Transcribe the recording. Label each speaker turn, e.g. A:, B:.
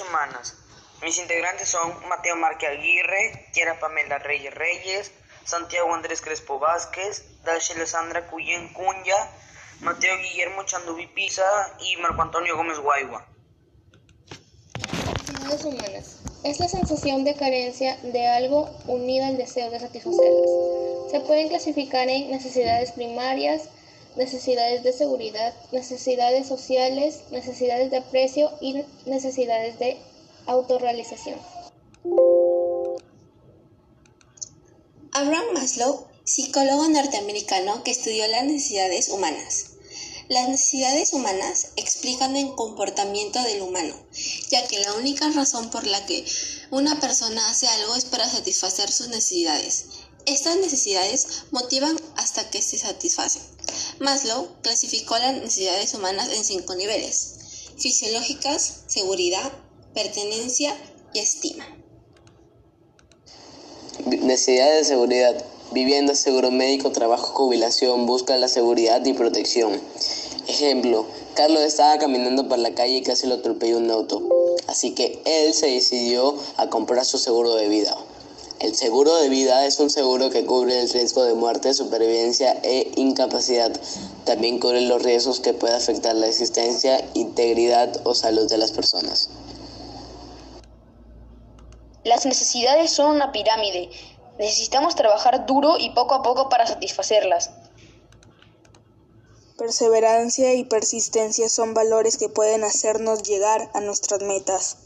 A: humanas. Mis integrantes son Mateo Marque Aguirre, Kiera Pamela Reyes Reyes, Santiago Andrés Crespo Vázquez, Dasha Alessandra Cuyen Cunya, Mateo Guillermo Chandubi Pisa y Marco Antonio Gómez Guaigua.
B: Humanas. Es la sensación de carencia de algo unida al deseo de satisfacerlas. Se pueden clasificar en necesidades primarias, necesidades de seguridad, necesidades sociales, necesidades de aprecio y necesidades de autorrealización.
C: Abraham Maslow, psicólogo norteamericano que estudió las necesidades humanas. Las necesidades humanas explican el comportamiento del humano, ya que la única razón por la que una persona hace algo es para satisfacer sus necesidades. Estas necesidades motivan hasta que se satisfacen. Maslow clasificó las necesidades humanas en cinco niveles, fisiológicas, seguridad, pertenencia y estima.
D: Necesidad de seguridad. Vivienda, seguro médico, trabajo, jubilación, busca la seguridad y protección. Ejemplo, Carlos estaba caminando por la calle y casi lo atropelló un auto. Así que él se decidió a comprar su seguro de vida. El seguro de vida es un seguro que cubre el riesgo de muerte, supervivencia e incapacidad. También cubre los riesgos que puede afectar la existencia, integridad o salud de las personas.
E: Las necesidades son una pirámide. Necesitamos trabajar duro y poco a poco para satisfacerlas.
F: Perseverancia y persistencia son valores que pueden hacernos llegar a nuestras metas.